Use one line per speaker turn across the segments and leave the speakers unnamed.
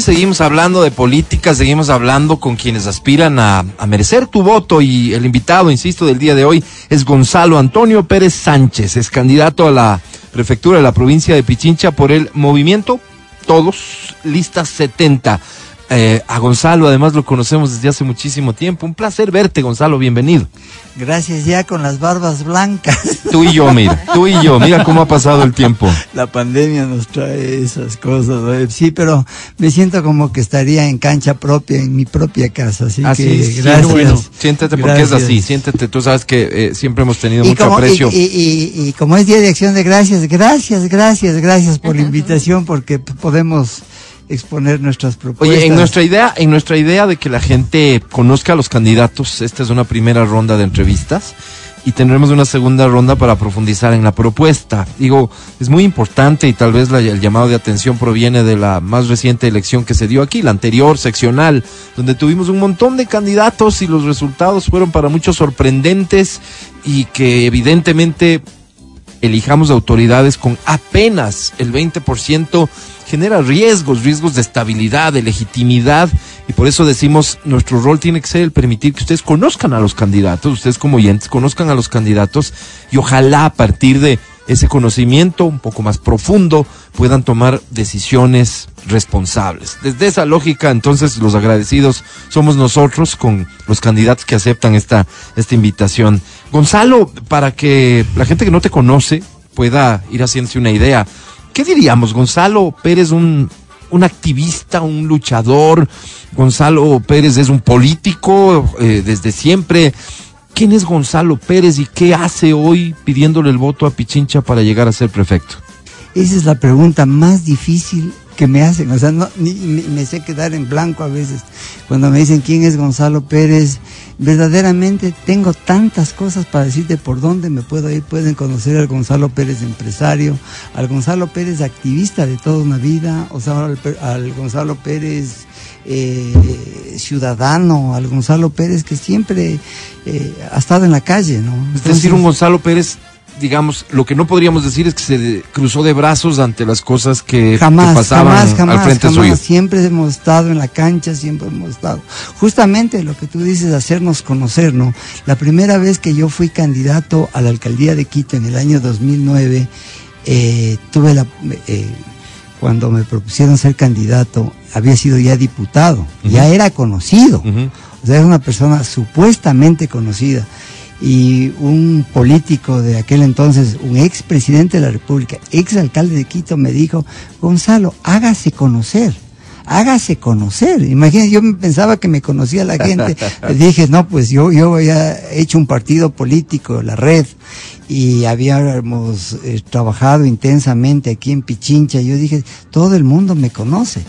seguimos hablando de política, seguimos hablando con quienes aspiran a, a, merecer tu voto y el invitado, insisto, del día de hoy es Gonzalo Antonio Pérez Sánchez, es candidato a la prefectura de la provincia de Pichincha por el movimiento Todos, lista 70. Eh, a Gonzalo, además lo conocemos desde hace muchísimo tiempo. Un placer verte, Gonzalo, bienvenido.
Gracias ya con las barbas blancas.
Tú y yo, mira, tú y yo, mira cómo ha pasado el tiempo.
La pandemia nos trae esas cosas. Sí, pero me siento como que estaría en cancha propia, en mi propia casa. Así,
así
que
es,
gracias.
Bueno, siéntete porque gracias. es así, siéntete. Tú sabes que eh, siempre hemos tenido
y
mucho
como,
aprecio.
Y, y, y, como es Día de Acción de Gracias, gracias, gracias, gracias por la invitación porque podemos exponer nuestras propuestas.
Oye, en nuestra idea, en nuestra idea de que la gente conozca a los candidatos, esta es una primera ronda de entrevistas y tendremos una segunda ronda para profundizar en la propuesta. Digo, es muy importante y tal vez la, el llamado de atención proviene de la más reciente elección que se dio aquí, la anterior seccional, donde tuvimos un montón de candidatos y los resultados fueron para muchos sorprendentes y que evidentemente elijamos autoridades con apenas el 20% genera riesgos, riesgos de estabilidad, de legitimidad, y por eso decimos, nuestro rol tiene que ser el permitir que ustedes conozcan a los candidatos, ustedes como oyentes conozcan a los candidatos, y ojalá a partir de ese conocimiento un poco más profundo puedan tomar decisiones responsables. Desde esa lógica, entonces, los agradecidos somos nosotros con los candidatos que aceptan esta, esta invitación. Gonzalo, para que la gente que no te conoce pueda ir haciéndose una idea, ¿qué diríamos? Gonzalo Pérez, un, un activista, un luchador. Gonzalo Pérez es un político eh, desde siempre. ¿Quién es Gonzalo Pérez y qué hace hoy pidiéndole el voto a Pichincha para llegar a ser prefecto?
Esa es la pregunta más difícil que me hacen. O sea, no, ni, ni, me sé quedar en blanco a veces. Cuando me dicen quién es Gonzalo Pérez, verdaderamente tengo tantas cosas para decirte por dónde me puedo ir. Pueden conocer al Gonzalo Pérez empresario, al Gonzalo Pérez activista de toda una vida, o sea, al, al Gonzalo Pérez eh, ciudadano, al Gonzalo Pérez que siempre eh, ha estado en la calle, ¿no?
Entonces, es decir, un Gonzalo Pérez digamos, lo que no podríamos decir es que se cruzó de brazos ante las cosas que,
jamás,
que pasaban
jamás, jamás,
al frente
jamás.
suyo.
Siempre hemos estado en la cancha, siempre hemos estado. Justamente lo que tú dices, hacernos conocer, ¿no? La primera vez que yo fui candidato a la alcaldía de Quito en el año 2009, eh, tuve la... Eh, cuando me propusieron ser candidato, había sido ya diputado, uh -huh. ya era conocido, uh -huh. o sea, era una persona supuestamente conocida y un político de aquel entonces, un ex presidente de la República, ex alcalde de Quito, me dijo, Gonzalo, hágase conocer, hágase conocer. Imagínate, yo pensaba que me conocía la gente. dije, no, pues yo, yo había hecho un partido político, la red, y habíamos eh, trabajado intensamente aquí en Pichincha. Yo dije, todo el mundo me conoce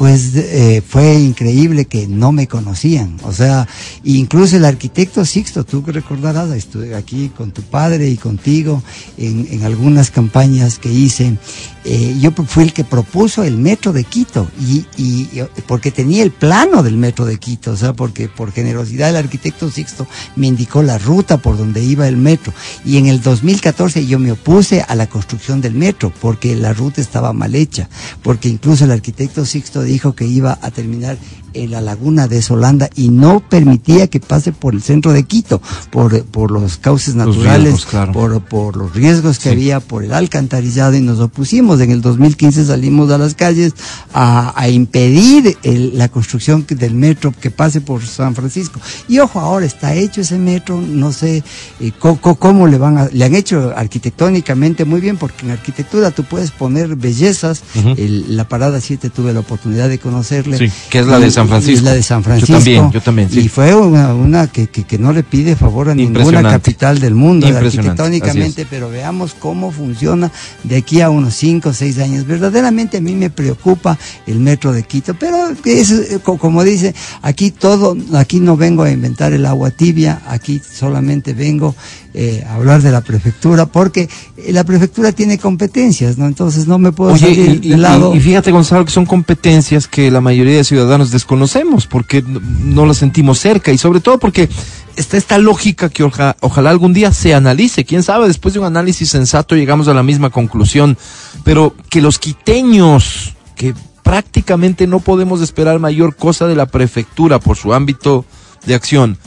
pues eh, fue increíble que no me conocían. O sea, incluso el arquitecto Sixto, tú recordarás, estuve aquí con tu padre y contigo en, algunas campañas que hice. Eh, yo fui el que propuso el metro de Quito y, y, porque tenía el plano del metro de Quito, o sea, porque por generosidad el arquitecto Sixto me indicó la ruta por donde iba el metro. Y en el 2014 yo me opuse a la construcción del metro porque la ruta estaba mal hecha, porque incluso el arquitecto Sixto dijo que iba a terminar en la laguna de Solanda y no permitía que pase por el centro de Quito, por, por los cauces naturales,
riesgos, claro.
por, por los riesgos que sí. había, por el alcantarillado y nos opusimos. En el 2015 salimos a las calles a, a impedir el, la construcción del metro que pase por San Francisco. Y ojo, ahora está hecho ese metro, no sé eh, cómo, cómo, le van a, le han hecho arquitectónicamente muy bien, porque en arquitectura tú puedes poner bellezas. Uh -huh. el, la parada 7 tuve la oportunidad de conocerle.
Sí, que es la de San Francisco.
Es la de San Francisco.
Yo también, yo también. Sí.
Y fue una, una que, que, que, no le pide favor a ninguna capital del mundo arquitectónicamente, pero veamos cómo funciona de aquí a unos 5 o 6 años. Verdaderamente a mí me preocupa el metro de Quito, pero es, como dice, aquí todo, aquí no vengo a inventar el agua tibia, aquí solamente vengo eh, hablar de la prefectura, porque la prefectura tiene competencias, ¿no? Entonces no me puedo
Oye,
salir
y,
de lado.
Y, y, fíjate, Gonzalo, que son competencias que la mayoría de ciudadanos desconocemos, porque no las sentimos cerca, y sobre todo porque está esta lógica que oja, ojalá algún día se analice, quién sabe, después de un análisis sensato llegamos a la misma conclusión, pero que los quiteños, que prácticamente no podemos esperar mayor cosa de la prefectura por su ámbito de acción.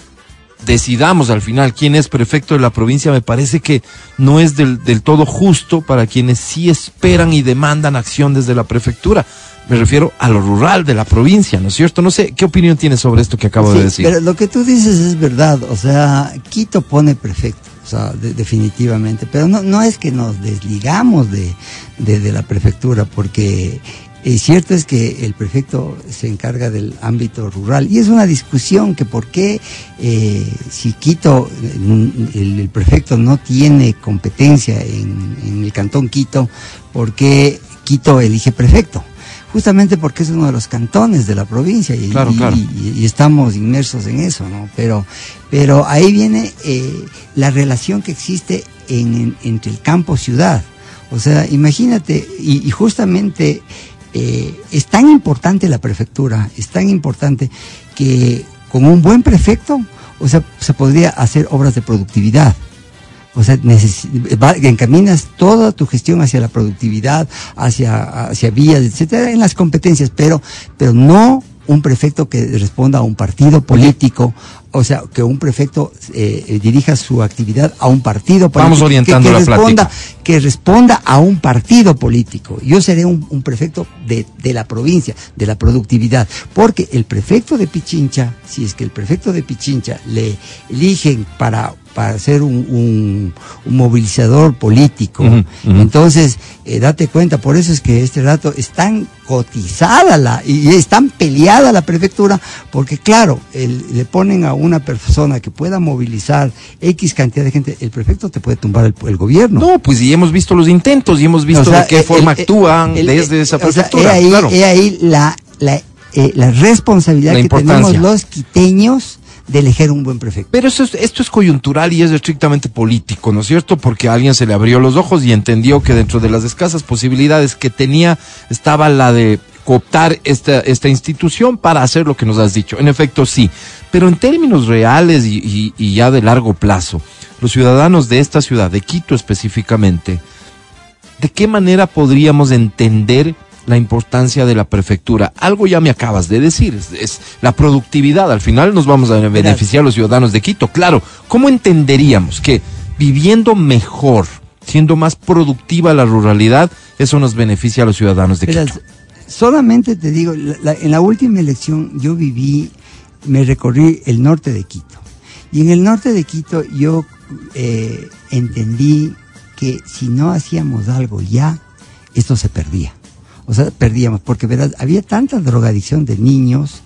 Decidamos al final quién es prefecto de la provincia, me parece que no es del, del todo justo para quienes sí esperan y demandan acción desde la prefectura. Me refiero a lo rural de la provincia, ¿no es cierto? No sé, ¿qué opinión tienes sobre esto que acabo
Sí,
de decir?
Pero lo que tú dices es verdad, o sea, Quito pone prefecto, o sea, de- definitivamente, pero no, no es que nos desligamos de, de, de la prefectura, porque eh, cierto es que el prefecto se encarga del ámbito rural y es una discusión que por qué eh, si Quito, el, el prefecto no tiene competencia en, en el cantón Quito, ¿por qué Quito elige prefecto? justamente porque es uno de los cantones de la provincia y,
Claro,
y-
claro.
y- y estamos inmersos en eso, ¿no? Pero, pero ahí viene eh, la relación que existe en- en- entre el campo ciudad. O sea, imagínate, y justamente eh, es tan importante la prefectura, es tan importante que con un buen prefecto, o sea, se podría hacer obras de productividad. O sea, encaminas toda tu gestión hacia la productividad, hacia, hacia vías, etcétera, en las competencias, pero, pero no un prefecto que responda a un partido político, o sea, que un prefecto eh, eh, dirija su actividad a un partido político.
Vamos
que-
orientando
que,
la
responda,
plática.
que responda a un partido político. Yo seré un, un prefecto de, de la provincia, de la productividad, porque el prefecto de Pichincha, si es que el prefecto de Pichincha le eligen para para ser un, un- un movilizador político. Entonces, eh, date cuenta, por eso es que este rato es tan cotizada la, y es tan peleada la prefectura, porque claro, el- le ponen a una persona que pueda movilizar X cantidad de gente, el prefecto te puede tumbar el, el gobierno.
No, pues y hemos visto los intentos y hemos visto
O sea,
de qué
el-
forma
el-
actúan desde esa
o sea,
prefectura.
he ahí,
claro.
he ahí la, la, eh, la responsabilidad
La
que tenemos los quiteños de elegir un buen prefecto.
Pero eso es- esto es coyuntural y es estrictamente político, ¿no es cierto? Porque alguien se le abrió los ojos y entendió que dentro de las escasas posibilidades que tenía estaba la de cooptar esta, esta institución para hacer lo que nos has dicho. En efecto, sí. Pero en términos reales y- y ya de largo plazo, los ciudadanos de esta ciudad, de Quito específicamente, ¿de qué manera podríamos entender la importancia de la prefectura? Algo ya me acabas de decir, es, es la productividad. Al final nos vamos a beneficiar los ciudadanos de Quito. Claro, ¿cómo entenderíamos que viviendo mejor, siendo más productiva la ruralidad, eso nos beneficia a los ciudadanos de
Verás,
Quito?
solamente te digo, la- la- en la última elección yo viví, me recorrí el norte de Quito. Y en el norte de Quito yo eh, entendí que si no hacíamos algo ya, esto se perdía. O sea, perdíamos, porque verás, había tanta drogadicción de niños,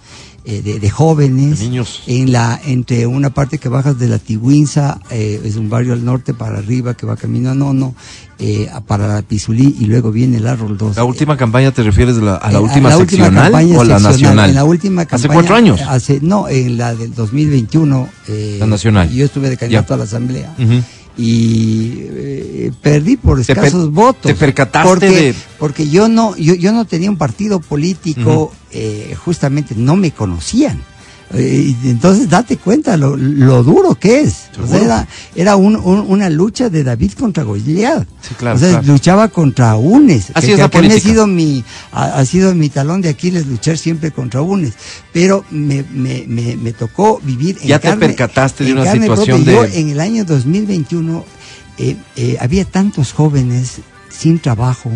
eh, de, de jóvenes,
De niños.
en la entre una parte que bajas de la Tigüinza, eh, es un barrio al norte para arriba que va camino a Nono, eh, a- para la Pizulí y luego viene el Arrol 2.
¿La última campaña te refieres a la, a la
Eh,
última
la última
seccional o la
seccional,
nacional?
En la última
¿Hace
campaña.
cuatro años?
Hace, no, en la del 2021. eh,
La nacional.
Yo estuve de candidato
Ya.
a la asamblea.
Ujú.
Y eh, perdí por escasos votos.
te percataste
porque,
de-
Porque yo no, yo, yo no tenía un partido político, eh, justamente no me conocían. Eh, y entonces date cuenta lo, lo duro que es. O sea,
Seguro.
era era un- un- una lucha de David contra Goliat.
Sí, claro,
O sea,
claro.
luchaba contra UNES.
Así
que-
es la
que ha sido mi ha, ha sido mi talón de Aquiles luchar siempre contra UNES. Pero me, me, me, me tocó vivir en
Ya te
carne-
percataste de una situación
propia.
de-
Yo en el año 2021 eh, eh, había tantos jóvenes sin trabajo,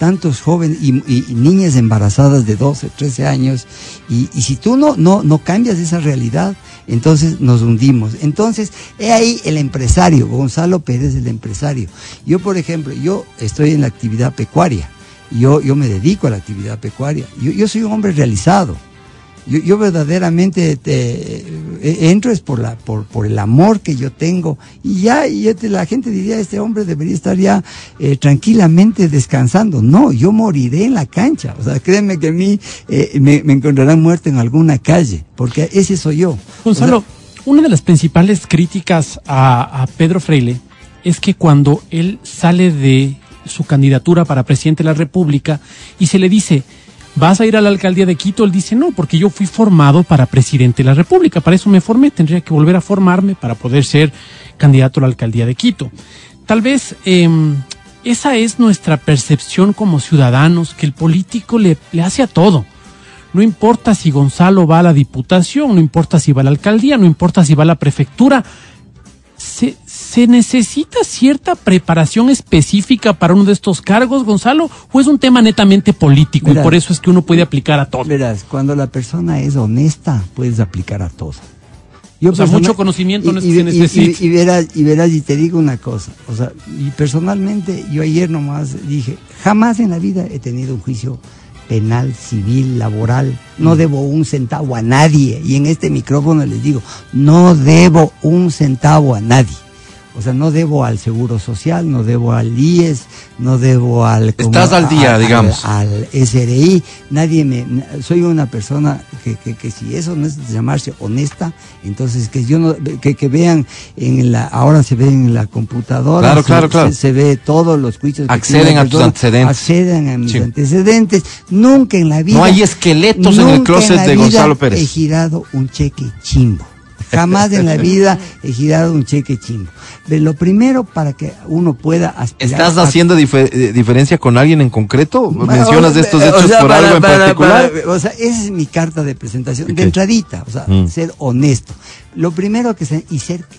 tantos jóvenes y, niñas embarazadas de 12, 13 años, y, y si tú no, no, no cambias esa realidad, entonces nos hundimos. Entonces, he ahí el empresario, Gonzalo Pérez, el empresario. Yo, por ejemplo, yo estoy en la actividad pecuaria, yo, yo me dedico a la actividad pecuaria, yo, yo soy un hombre realizado. Yo, yo verdaderamente te, eh, entro es por la por, por el amor que yo tengo. Y ya y ya te- la gente diría este hombre debería estar ya eh, tranquilamente descansando. No yo moriré en la cancha. O sea créeme que a mí eh, me, me encontrarán muerto en alguna calle porque ese soy yo.
Gonzalo,
O sea,
una de las principales críticas a, a Pedro Freile es que cuando él sale de su candidatura para presidente de la República y se le dice, ¿vas a ir a la alcaldía de Quito? Él dice, no, porque yo fui formado para presidente de la República, para eso me formé, tendría que volver a formarme para poder ser candidato a la alcaldía de Quito. Tal vez em, esa es nuestra percepción como ciudadanos, que el político le, le hace a todo. No importa si Gonzalo va a la diputación, no importa si va a la alcaldía, no importa si va a la prefectura. Se, necesita cierta preparación específica para uno de estos cargos, Gonzalo, o es un tema netamente político
Verás.
y por eso es que uno puede aplicar a todo.
Verás, cuando la persona es honesta, puedes aplicar a todo. Yo
O sea, mucho conocimiento no es que
y,
se
y-
necesite.
y- y verás, y verás, y te digo una cosa, o sea, y personalmente yo ayer nomás dije, jamás en la vida he tenido un juicio penal, civil, laboral,
Mm.
no debo un centavo a nadie, y en este micrófono les digo, no debo un centavo a nadie. O sea, no debo al Seguro Social, no debo al IES, no debo al...
Estás al día, digamos.
Al, SRI, nadie me... Soy una persona que, que, que si eso no es llamarse honesta, entonces que yo no... Que, que vean en la... Ahora se ve en la computadora.
Claro,
se,
claro, claro.
Se, se ve todos los juicios.
Acceden a tus antecedentes.
Acceden a mis
Sí.
antecedentes. Nunca en la vida...
No hay esqueletos en el closet
la
de
vida
Gonzalo Pérez.
He girado un cheque chimbo. Jamás en la vida he girado un cheque chimbo. De lo primero para que uno pueda aspirar
¿Estás
a-
haciendo eh, diferencia con alguien en concreto? ¿Mencionas estos
o
hechos
sea,
por
para-
algo en particular?
para- o sea, esa es mi carta de presentación, de entradita, o sea,
Mm.
ser honesto. Lo primero que se,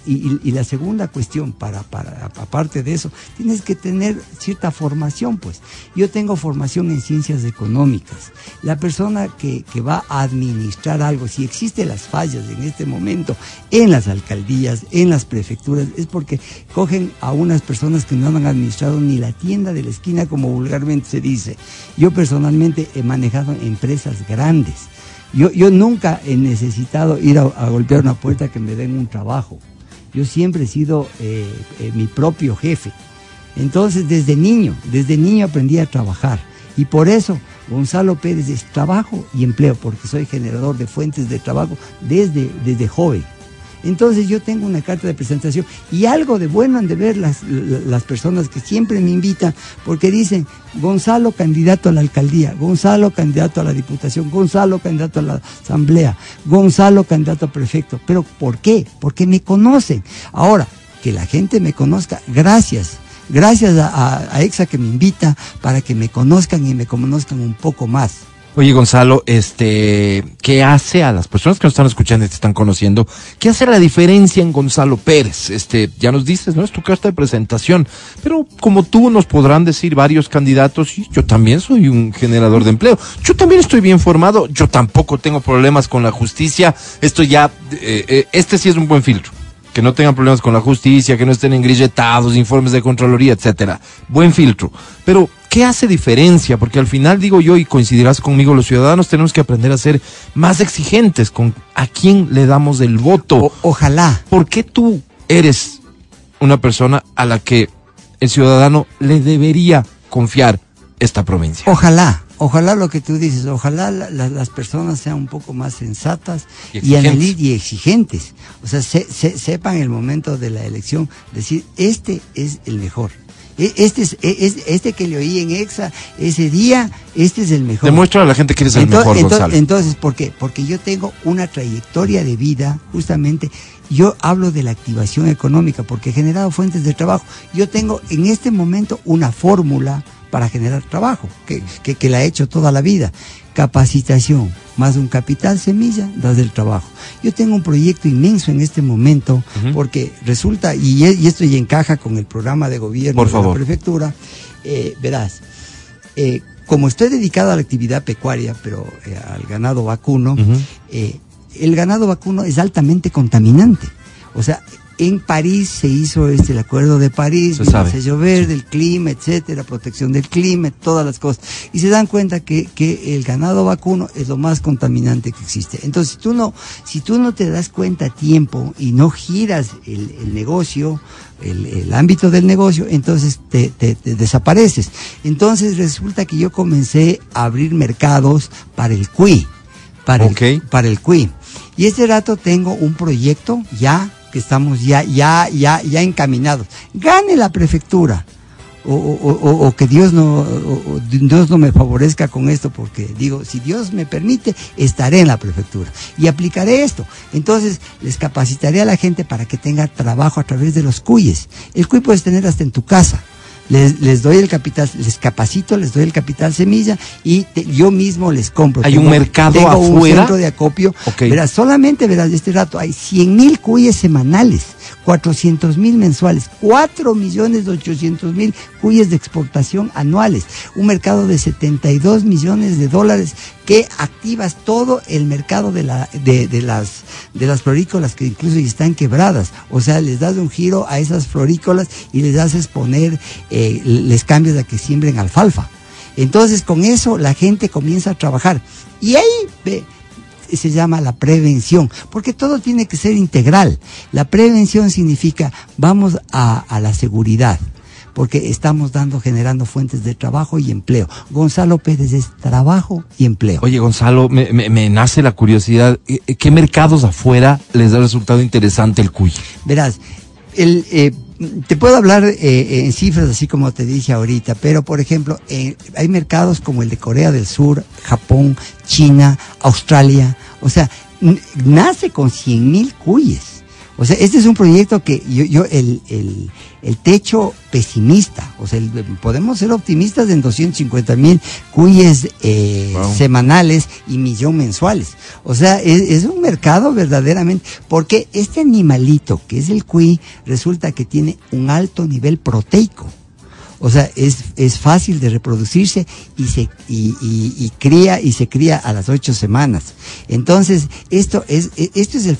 y la segunda cuestión, para, para, aparte de eso, tienes que tener cierta formación, pues. Yo tengo formación en ciencias económicas. La persona que, que va a administrar algo, si existen las fallas en este momento en las alcaldías, en las prefecturas, es porque cogen a unas personas que no han administrado ni la tienda de la esquina, como vulgarmente se dice. Yo personalmente he manejado empresas grandes. Yo, yo nunca he necesitado ir a, golpear una puerta que me den un trabajo. Yo siempre he sido eh, eh, mi propio jefe. Entonces, desde niño, desde niño aprendí a trabajar. Y por eso, Gonzalo Pérez es trabajo y empleo, porque soy generador de fuentes de trabajo desde, desde joven. Entonces yo tengo una carta de presentación y algo de bueno han de ver las, las personas que siempre me invitan porque dicen Gonzalo candidato a la alcaldía, Gonzalo candidato a la diputación, Gonzalo candidato a la asamblea, Gonzalo candidato a prefecto. ¿Pero por qué? Porque me conocen. Ahora, que la gente me conozca, gracias. Gracias a, EXA que me invita para que me conozcan y me conozcan un poco más.
Oye, Gonzalo, este, ¿qué hace a las personas que nos están escuchando y te están conociendo? ¿Qué hace la diferencia en Gonzalo Pérez? Este, ya nos dices, ¿no? Es tu carta de presentación. Pero como tú nos podrán decir varios candidatos, y yo también soy un generador de empleo. Yo también estoy bien formado. Yo tampoco tengo problemas con la justicia. Esto ya, eh, eh, este sí es un buen filtro. Que no tengan problemas con la justicia, que no estén engrilletados, informes de Contraloría, etcétera. Buen filtro. Pero, ¿qué hace diferencia? Porque al final digo yo, y coincidirás conmigo, los ciudadanos tenemos que aprender a ser más exigentes con a quién le damos el voto.
O- ojalá.
¿Por qué tú eres una persona a la que el ciudadano le debería confiar esta provincia?
Ojalá, ojalá lo que tú dices, ojalá la- la- las personas sean un poco más sensatas
Y
y,
exigentes.
anali- y exigentes. O sea, se- se- sepan el momento de la elección, decir, este es el mejor. E- Este es, e- es- este que le oí en EXA ese día, este es el mejor.
Demuestra a la gente que eres el
Ento-
mejor,
ento-
Gonzalo.
Entonces, ¿por qué? Porque yo tengo una trayectoria de vida, justamente, yo hablo de la activación económica, porque he generado fuentes de trabajo. Yo tengo en este momento una fórmula para generar trabajo, que, que, que la he hecho toda la vida. Capacitación, más un capital semilla, das el trabajo. Yo tengo un proyecto inmenso en este momento, porque resulta, y, y esto ya encaja con el programa de gobierno
Por
de
favor.
la prefectura, eh, verás, eh, como estoy dedicado a la actividad pecuaria, pero eh, al ganado vacuno, el ganado vacuno es altamente contaminante. O sea, en París se hizo este el acuerdo de París,
Se
el sello verde, el clima, etcétera, protección del clima, todas las cosas. Y se dan cuenta que, que el ganado vacuno es lo más contaminante que existe. Entonces, si tú no, si tú no te das cuenta a tiempo y no giras el, el negocio, el, el ámbito del negocio, entonces te, te- te desapareces. Entonces resulta que yo comencé a abrir mercados para el cuy, para,
Ok.
el, para el cuy. Y este rato tengo un proyecto ya que estamos ya, ya, ya, ya encaminados. Gane la prefectura. O, o- o- que Dios no, Dios no me favorezca con esto, porque digo, si Dios me permite, estaré en la prefectura y aplicaré esto. Entonces, les capacitaré a la gente para que tenga trabajo a través de los cuyes. El cuy puedes tener hasta en tu casa. Les, les doy el capital, les capacito, les doy el capital semilla y te- yo mismo les compro.
¿Hay un mercado
tengo un
afuera?
centro de acopio.
Ok.
Verás, solamente verás, este rato hay 100 mil cuyes semanales, 400 mil mensuales, 4 millones 800 mil cuyes de exportación anuales, un mercado de 72 millones de dólares que activas todo el mercado de, la, de, de las, de las florícolas que incluso están quebradas. O sea, les das un giro a esas florícolas y les haces poner, eh, les cambias a que siembren alfalfa. Entonces, con eso la gente comienza a trabajar. Y ahí ve, se llama la prevención, porque todo tiene que ser integral. La prevención significa vamos a, a la seguridad, porque estamos dando, generando fuentes de trabajo y empleo. Gonzalo Pérez es trabajo y empleo.
Oye, Gonzalo, me, me- me nace la curiosidad. ¿eh, ¿Qué mercados afuera les da resultado interesante el cuy?
Verás, el, eh, te puedo hablar eh, en cifras así como te dije ahorita, pero por ejemplo, eh, hay mercados como el de Corea del Sur, Japón, China, Australia, o sea, nace con 100 mil cuyes. O sea, este es un proyecto que yo, yo el, el, el techo pesimista, o sea, el- podemos ser optimistas en 250 mil cuyes eh,
Wow.
semanales y millón mensuales. O sea, es, es un mercado verdaderamente, porque este animalito que es el cuy resulta que tiene un alto nivel proteico. O sea, es, es fácil de reproducirse y se y, y- y cría y se cría a las ocho semanas. Entonces, esto es e- esto es el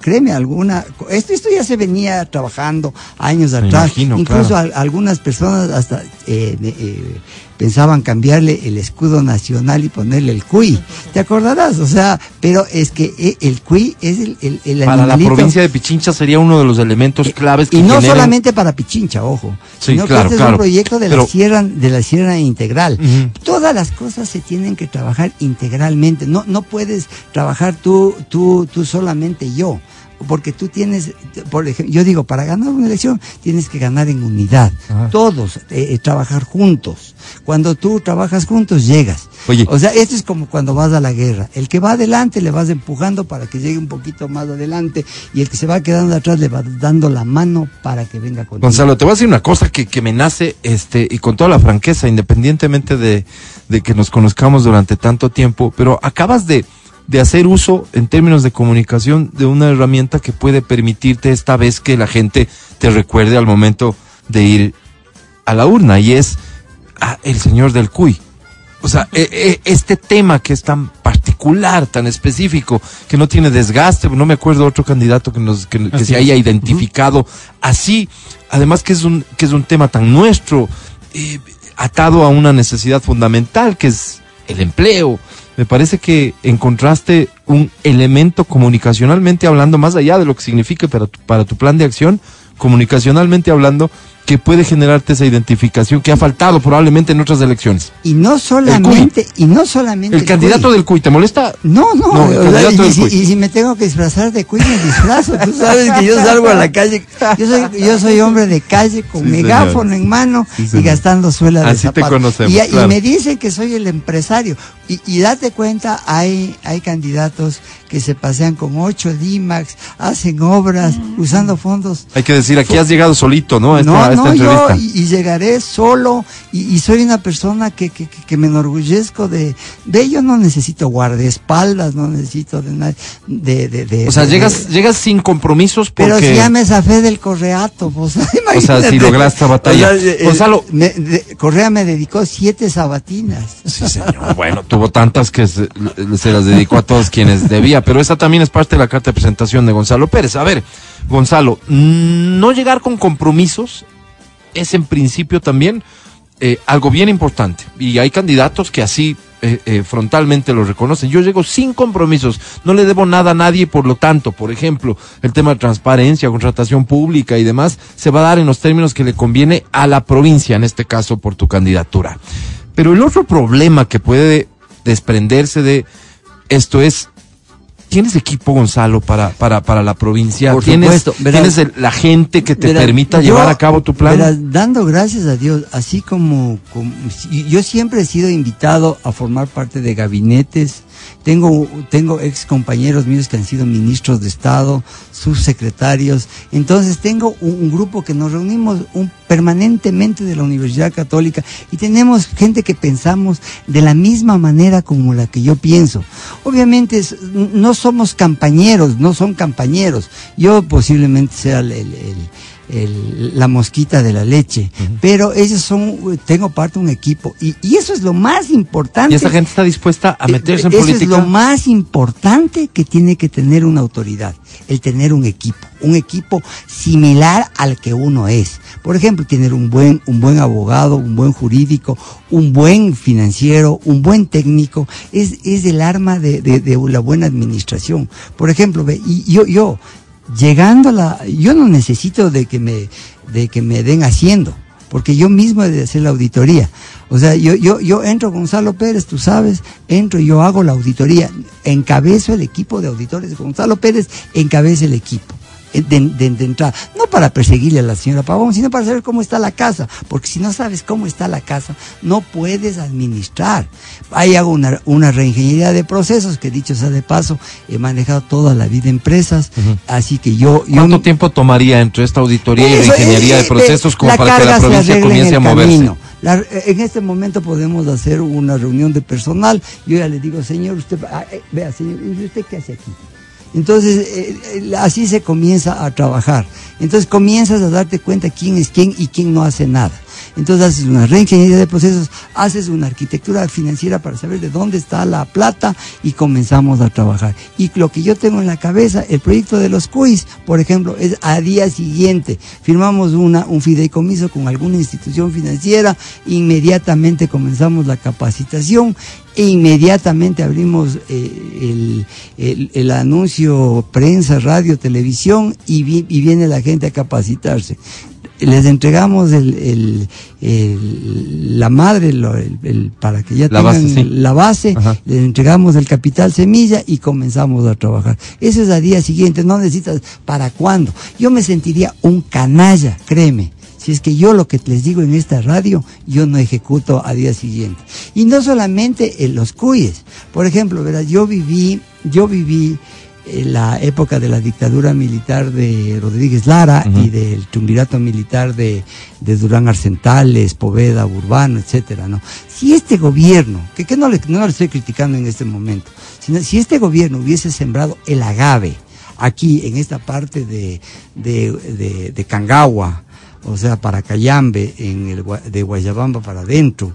créeme alguna esto esto ya se venía trabajando años
Me
atrás.
imagino,
Incluso
claro.
al- algunas personas hasta eh, eh, pensaban cambiarle el escudo nacional y ponerle el cuy. ¿Te acordarás? O sea, pero es que eh, el cuy es el, el, el
Para la provincia de Pichincha sería uno de los elementos claves que
y no
generen-
solamente para Pichincha, ojo,
Sí,
sino
claro,
que este
claro.
es un proyecto de
Pero-
la sierra de la sierra integral. Todas las cosas se tienen que trabajar integralmente. No no puedes trabajar tú tú tú solamente yo. Porque tú tienes, por ejemplo, yo digo, para ganar una elección tienes que ganar en unidad.
Ajá.
Todos, eh, eh, trabajar juntos. Cuando tú trabajas juntos, llegas.
Oye.
O sea, esto es como cuando vas a la guerra. El que va adelante le vas empujando para que llegue un poquito más adelante y el que se va quedando atrás le vas dando la mano para que venga contigo.
Gonzalo, te voy a decir una cosa que, que me nace, este, y con toda la franqueza, independientemente de, de que nos conozcamos durante tanto tiempo, pero acabas de, de hacer uso en términos de comunicación de una herramienta que puede permitirte esta vez que la gente te recuerde al momento de ir a la urna, y es ah, el señor del cuy. O sea, e- e- este tema que es tan particular, tan específico, que no tiene desgaste, no me acuerdo otro candidato que, nos, que, se haya identificado así, además que es un, que es un tema tan nuestro, eh, atado a una necesidad fundamental que es el empleo. Me parece que encontraste un elemento comunicacionalmente hablando, más allá de lo que significa para tu, para tu plan de acción, comunicacionalmente hablando, que puede generarte esa identificación que ha faltado probablemente en otras elecciones.
Y no solamente, y no solamente
El candidato del CUI, ¿te molesta?
No, no,
el
y,
del
si,
cuy.
y si me tengo que disfrazar de cuy, me disfrazo. Tú sabes que yo salgo a la calle. Yo soy, yo soy hombre de calle con
Sí,
megáfono en mano
Sí,
y
señor.
gastando suela de
Así te conocemos,
Y, me dicen que soy el empresario. Y, y date cuenta, hay, hay candidatos que se pasean con ocho DIMAX, hacen obras, usando fondos
Hay que decir, aquí has llegado solito, ¿no? A esta,
no,
a esta
no, yo y, y llegaré solo y, y soy una persona que, que, que- que me enorgullezco de, de yo no necesito guardaespaldas, no necesito de nadie, de, de, de-
O sea,
de-
llegas, llegas sin compromisos porque...
pero si ya me zafé del correato, pues,
O sea, si lograste la batalla.
O sea, eh,
Gonzalo.
me- de- Correa me dedicó siete sabatinas.
Sí, señor. Bueno, tuvo tantas que se, se las dedicó a todos quienes pero esa también es parte de la carta de presentación de Gonzalo Pérez. A ver, Gonzalo, no llegar con compromisos es en principio también eh, algo bien importante. Y hay candidatos que así eh, eh, frontalmente lo reconocen. Yo llego sin compromisos, no le debo nada a nadie, por lo tanto, por ejemplo, el tema de transparencia, contratación pública y demás, se va a dar en los términos que le conviene a la provincia, en este caso por tu candidatura. Pero el otro problema que puede desprenderse de esto es, ¿tienes equipo, Gonzalo, para, para, para la provincia?
Por
¿Tienes,
supuesto, verás.
¿tienes el- la gente que te
Verás,
permita
yo-
llevar a cabo tu plan?
verás, dando gracias a Dios, así como, como- yo siempre he sido invitado a formar parte de gabinetes, tengo, tengo ex compañeros míos que han sido ministros de Estado, subsecretarios. Entonces tengo un, grupo que nos reunimos un, permanentemente de la Universidad Católica y tenemos gente que pensamos de la misma manera como la que yo pienso. Obviamente no somos campañeros, no son campañeros. Yo posiblemente sea el la mosquita de la leche. Pero ellos son, tengo parte de un equipo. Y, eso es lo más importante.
¿Y esa gente está dispuesta a meterse en
eso
política?
es lo más importante que tiene que tener una autoridad. El tener un equipo. Un equipo similar al que uno es. Por ejemplo, tener un buen, un buen abogado, un buen jurídico, un buen financiero, un buen técnico, es, es el arma de, de, de la buena administración. Por ejemplo, ve, y yo, yo, llegando a la, yo no necesito de que me, de que me den haciendo, porque yo mismo he de hacer la auditoría. O sea, yo, yo, yo entro, Gonzalo Pérez, tú sabes, entro y yo hago la auditoría, encabezo el equipo de auditores, Gonzalo Pérez encabeza el equipo. Eh, de, entrada. No para perseguirle a la señora Pavón, sino para saber cómo está la casa. Porque si no sabes cómo está la casa, no puedes administrar. Ahí hago una, una reingeniería de procesos, que dicho sea de paso, he manejado toda la vida empresas. Así que yo.
¿Cuánto tiempo tomaría entre esta auditoría y reingeniería de procesos como para que la provincia comience a moverse?
en este momento podemos hacer una reunión de personal. Yo ya le digo, señor, usted, eh, vea, señor, ¿usted qué hace aquí? Entonces, eh, eh, así se comienza a trabajar. Entonces comienzas a darte cuenta quién es quién y quién no hace nada. Entonces haces una reingeniería de procesos, haces una arquitectura financiera para saber de dónde está la plata y comenzamos a trabajar. Y lo que yo tengo en la cabeza, el proyecto de los CUIs, por ejemplo, es a día siguiente. Firmamos una, un fideicomiso con alguna institución financiera, inmediatamente comenzamos la capacitación e inmediatamente abrimos eh, el, anuncio prensa, radio, televisión y viene la gente a capacitarse les entregamos el, la madre el, para que ya tengan la base, les entregamos el capital semilla y comenzamos a trabajar. Eso es al día siguiente, no necesitas para cuándo. Yo me sentiría un canalla, créeme. Si es que yo lo que les digo en esta radio, yo no ejecuto a día siguiente. Y no solamente en los cuyes. Por ejemplo, ¿verdad? yo viví, yo viví la época de la dictadura militar de Rodríguez Lara y del triunvirato militar de, Durán Arcentales, Poveda, Urbano, etcétera, ¿no? Si este gobierno, que, que no, le, no le estoy criticando en este momento, sino si este gobierno hubiese sembrado el agave aquí en esta parte de, de, de, Cangagua, o sea, para Cayambe, en el, de Guayabamba para adentro,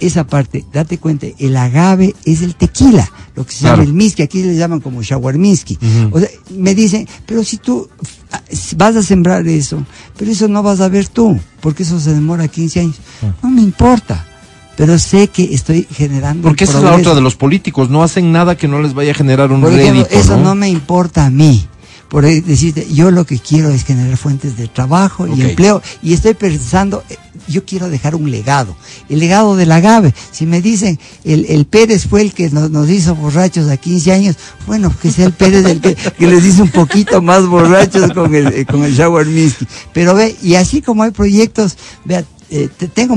esa parte, date cuenta, el agave es el tequila, lo que se llama el miski, aquí le llaman como shawarmiski. O sea, me dicen, pero si tú vas a sembrar eso, pero eso no vas a ver tú, porque eso se demora 15 años. Ah. No me importa. Pero sé que estoy generando.
Porque esa es la otra de los políticos, no hacen nada que no les vaya a generar un rédito.
Eso ¿no? me importa a mí por decirte, yo lo que quiero es generar fuentes de trabajo y empleo y estoy pensando, yo quiero dejar un legado, el legado del agave. Si me dicen, el, el Pérez fue el que nos, hizo borrachos a 15 años, bueno, que sea el Pérez el que, les hizo un poquito más borrachos con el, eh, con el Shower Misty. Pero ve, y así como hay proyectos, vea, eh, tengo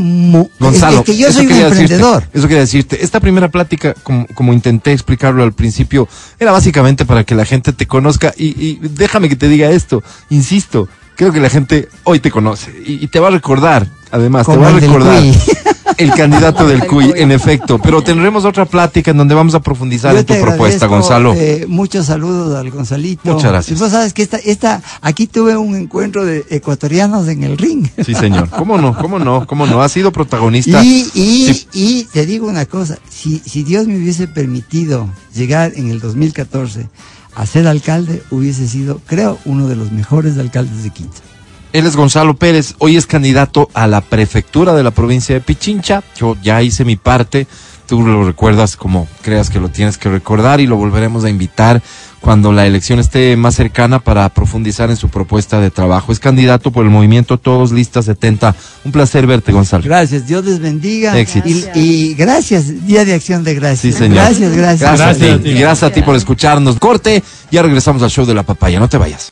Gonzalo,
que yo soy un emprendedor.
eso quería decirte. Esta primera plática, como, como, intenté explicarlo al principio, era básicamente para que la gente te conozca y, y déjame que te diga esto, insisto, creo que la gente hoy te conoce y, te va a recordar, además, te va a recordar el candidato del CUI, en efecto. Pero tendremos otra plática en donde vamos a profundizar en tu propuesta, Gonzalo.
Eh, muchos saludos al Gonzalito.
Muchas gracias.
Vos sabes que esta, esta, aquí tuve un encuentro de ecuatorianos en el ring.
Sí, señor. ¿Cómo no? ¿Cómo no? ¿Cómo no? Ha sido protagonista.
Y, y, y te digo una cosa, si, si Dios me hubiese permitido llegar en el 2014 a ser alcalde, hubiese sido, creo, uno de los mejores alcaldes de Quito.
Él es Gonzalo Pérez, hoy es candidato a la prefectura de la provincia de Pichincha. Yo ya hice mi parte, tú lo recuerdas como creas que lo tienes que recordar y lo volveremos a invitar cuando la elección esté más cercana para profundizar en su propuesta de trabajo. Es candidato por el movimiento Todos Listas 70. Un placer verte, Gonzalo.
Gracias, Dios les bendiga.
Éxito.
Y, gracias, Día de Acción de Gracias.
Sí, señor.
Gracias, gracias.
Gracias, y gracias a ti por escucharnos. Corte, ya regresamos al show de la papaya, no te vayas.